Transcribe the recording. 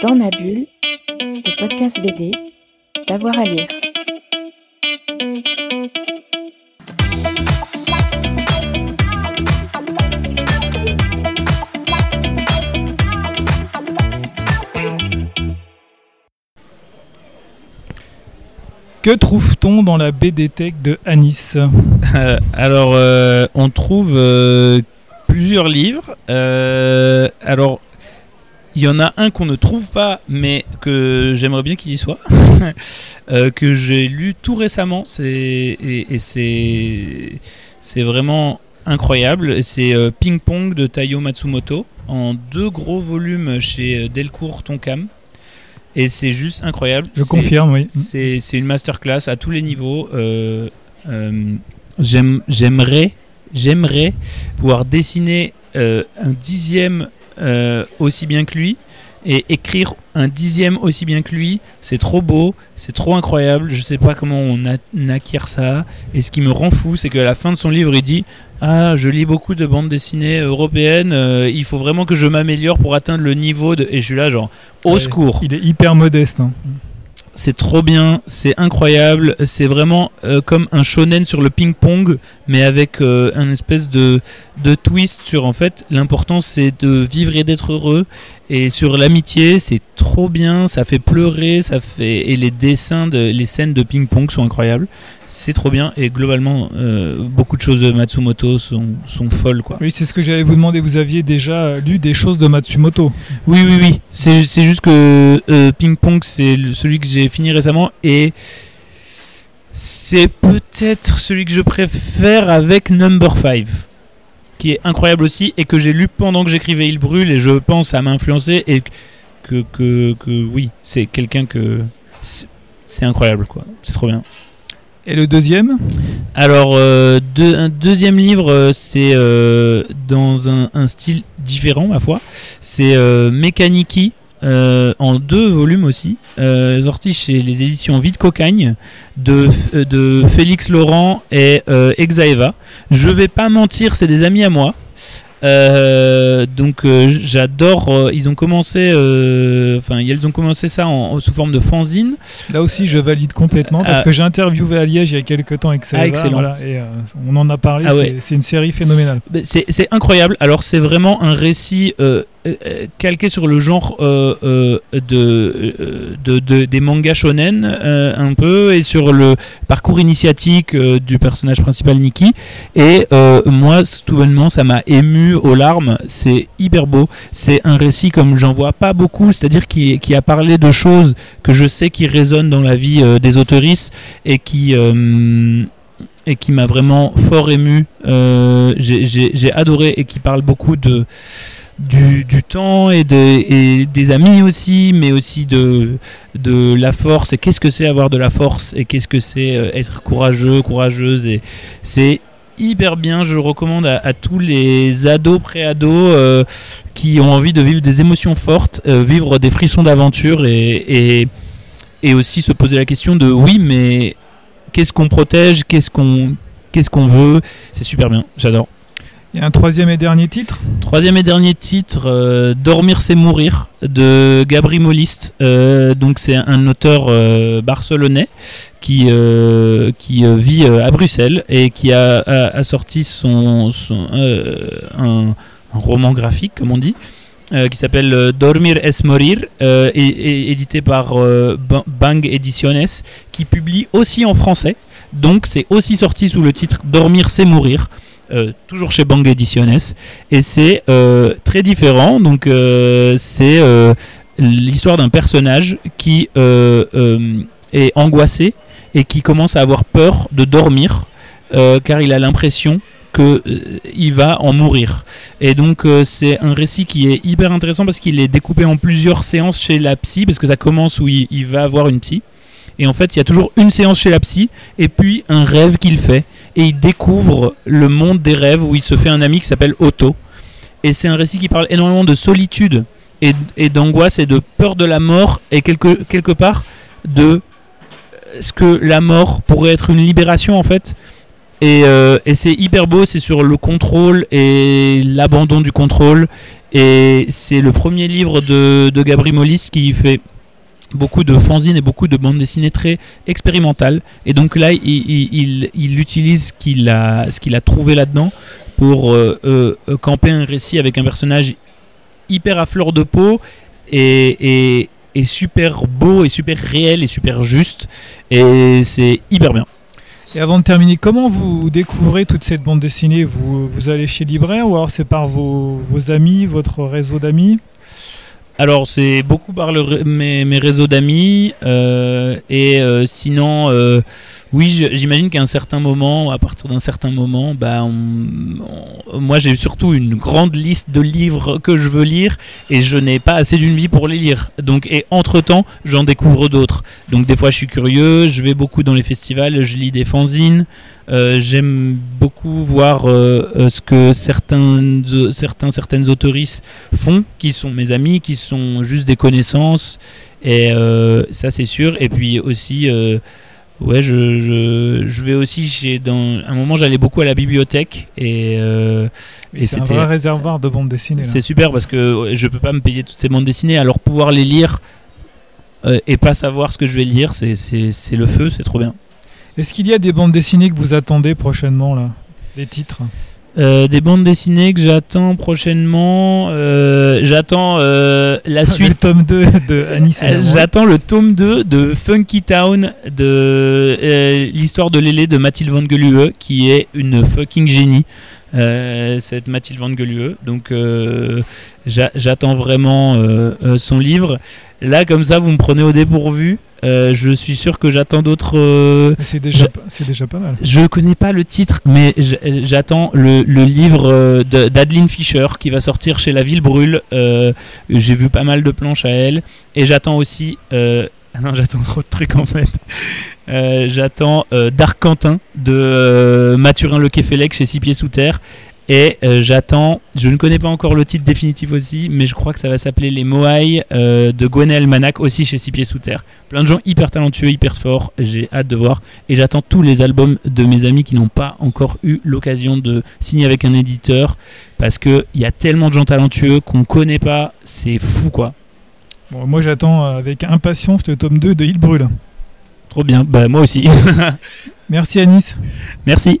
Dans ma bulle, le podcast BD, d'avoir à lire. Que trouve-t-on dans la BD Tech de Anis? Euh, alors, euh, on trouve euh, plusieurs livres. Euh, alors, il y en a un qu'on ne trouve pas, mais que j'aimerais bien qu'il y soit, Euh, que j'ai lu tout récemment. C'est et, et c'est c'est vraiment incroyable. C'est euh, Ping Pong de Taiyo Matsumoto en deux gros volumes chez euh, Delcourt Tonkam. Et c'est juste incroyable. Je confirme, oui. c'est c'est une masterclass à tous les niveaux. Euh, j'aime- J'aimerais j'aimerais pouvoir dessiner un dixième euh, aussi bien que lui et écrire un dixième aussi bien que lui. C'est trop beau, c'est trop incroyable. Je sais pas comment on, a- on acquiert ça. Et ce qui me rend fou, c'est qu'à la fin de son livre, il dit Ah, je lis beaucoup de bandes dessinées européennes. euh, il faut vraiment que je m'améliore pour atteindre le niveau de. Et je suis là, genre, au Ouais, secours. Il est hyper modeste. hein. C'est trop bien, c'est incroyable, c'est vraiment euh, comme un shonen sur le ping-pong, mais avec euh, un espèce de, de twist sur en fait l'important c'est de vivre et d'être heureux, et sur l'amitié c'est trop bien, ça fait pleurer, ça fait et les dessins, de, les scènes de ping-pong sont incroyables, c'est trop bien et globalement euh, beaucoup de choses de Matsumoto sont, sont folles quoi. Oui, c'est ce que j'allais vous demander. Vous aviez déjà lu des choses de Matsumoto? Oui, oui, oui. C'est juste que euh, Ping Pong, c'est celui que j'ai fini récemment et c'est peut-être celui que je préfère avec Number 5, qui est incroyable aussi et que j'ai lu pendant que j'écrivais Il brûle et je pense ça m'a influencé et que, que, oui, c'est quelqu'un que. C'est incroyable quoi, c'est trop bien. Et le deuxième Alors, euh, un deuxième livre, euh, c'est euh, dans un, style différent, ma foi. C'est euh, Mechaniki, en deux volumes aussi, sorti chez les éditions Vide Cocagne, de, de Félix Laurent et Exaeva. Je vais pas mentir, c'est des amis à moi. Euh, donc euh, j'adore. euh, ils ont commencé, enfin ils ont commencé ça en- en- sous forme de fanzine. Là aussi, je valide complètement parce que j'ai interviewé à Liège il y a quelques temps avec Ah, excellent. voilà, et on en a parlé. Ah c'est- ouais. une série phénoménale. C'est incroyable. Alors c'est vraiment un récit calqué sur le genre euh, euh, de, euh, de, de- des mangas shonen euh, un peu et sur le parcours initiatique euh, du personnage principal Nikki. Et euh, moi, tout bonnement, ça m'a ému aux larmes. C'est hyper beau. C'est un récit comme j'en vois pas beaucoup, c'est-à-dire qui, qui a parlé de choses que je sais qui résonnent dans la vie euh, des autoristes et qui euh, et qui m'a vraiment fort ému. Euh, j'ai adoré et qui parle beaucoup de du, temps et, de, et des amis aussi, mais aussi de, de la force et qu'est-ce que c'est avoir de la force et qu'est-ce que c'est euh, être courageux, courageuse c'est hyper bien. Je recommande à, à tous les ados, pré-ados euh, qui ont envie de vivre des émotions fortes, euh, vivre des frissons d'aventure et, et, et aussi se poser la question de oui, mais qu'est-ce qu'on protège, qu'est-ce qu'on qu'est-ce qu'on veut? C'est super bien, j'adore. Un troisième et dernier titre. Troisième et dernier titre, euh, Dormir c'est mourir de Gabri Molist. Euh, donc c'est un auteur euh, barcelonais qui qui vit à Bruxelles et qui a, sorti son, un, roman graphique comme on dit. qui s'appelle Dormir es morir, et, et édité par Ba- Bang Ediciones, qui publie aussi en français. Donc c'est aussi sorti sous le titre Dormir c'est mourir, euh, toujours chez Bang Ediciones et c'est euh, très différent. Donc euh, c'est l'histoire d'un personnage qui est angoissé et qui commence à avoir peur de dormir car il a l'impression que il va en mourir. Et donc c'est un récit qui est hyper intéressant parce qu'il est découpé en plusieurs séances chez la psy parce que ça commence où il, il va avoir une psy. Et en fait, il y a toujours une séance chez la psy et puis un rêve qu'il fait. Et il découvre le monde des rêves où il se fait un ami qui s'appelle Otto. Et c'est un récit qui parle énormément de solitude et, d'angoisse et de peur de la mort et quelque, quelque part de ce que la mort pourrait être une libération en fait. Et, euh, et c'est hyper beau, c'est sur le contrôle et l'abandon du contrôle Et c'est le premier livre de, de Gabri Molis qui fait beaucoup de fanzines et beaucoup de bandes dessinées très expérimentales. Et donc là, il, il- il- il utilise ce qu'il a, trouvé là-dedans pour euh, euh, camper un récit avec un personnage hyper à fleur de peau et, super beau et super réel et super juste. Et c'est hyper bien. Et avant de terminer, comment vous découvrez toute cette bande dessinée? Vous, allez chez libraire ou alors c'est par vos amis, votre réseau d'amis? Alors, c'est beaucoup par mes, réseaux d'amis. euh, et euh, sinon, euh, oui, j'imagine qu'à un certain moment, à partir d'un certain moment, bah, moi j'ai surtout une grande liste de livres que je veux lire et je n'ai pas assez d'une vie pour les lire. Donc, et entre-temps, j'en découvre d'autres. Donc, des fois, je suis curieux, je vais beaucoup dans les festivals, je lis des fanzines. J'aime beaucoup voir ce que certains, certains, certaines autoristes font, qui sont mes amis, qui sont juste des connaissances, et euh, ça c'est sûr. Et puis aussi, euh, ouais, je, je, je vais aussi chez. Dans un moment, j'allais beaucoup à la bibliothèque, et, euh, Et Et c'est un vrai réservoir de bande dessinée. là. c'est super parce que je peux pas me payer toutes ces bandes dessinées, alors pouvoir les lire et pas savoir ce que je vais lire, c'est- c'est c'est le feu, c'est trop bien. Est-ce qu'il y a des bandes dessinées que vous attendez prochainement là? Des titres? Euh, des bandes dessinées que j'attends prochainement. euh, j'attends euh, la Le suite. tome 2 de Anis. J'attends le tome 2 de Funky Town, de l'histoire de Lélé de Mathilde Van Gelue, qui est une fucking génie. cette Mathilde Van Gelue. Donc j'a- j'attends vraiment son livre. Là, comme ça, vous me prenez au dépourvu. Euh, je suis sûr que j'attends d'autres. euh, C'est déjà, pas- c'est déjà pas mal. je connais pas le titre, mais j'attends le, le livre euh, de- d'Adeline Fischer qui va sortir chez La Ville Brûle. Euh, J'ai vu pas mal de planches à elle. Et j'attends aussi. ah non, j'attends trop de trucs en fait. J'attends Dark Quentin de Mathurin Lequefelec chez Six Pieds Sous Terre. Et euh, j'attends, je ne connais pas encore le titre définitif aussi, mais je crois que ça va s'appeler Les Moai euh, de Gwenaël Manac aussi chez Six Pieds Sous Terre. Plein de gens hyper talentueux, hyper forts. J'ai hâte de voir et j'attends tous les albums de mes amis qui n'ont pas encore eu l'occasion de signer avec un éditeur parce que il y a tellement de gens talentueux qu'on connaît pas, c'est fou quoi. Bon, moi j'attends euh, avec impatience le tome 2 de Il brûle. Trop bien, bah moi aussi. Merci Anis. Merci.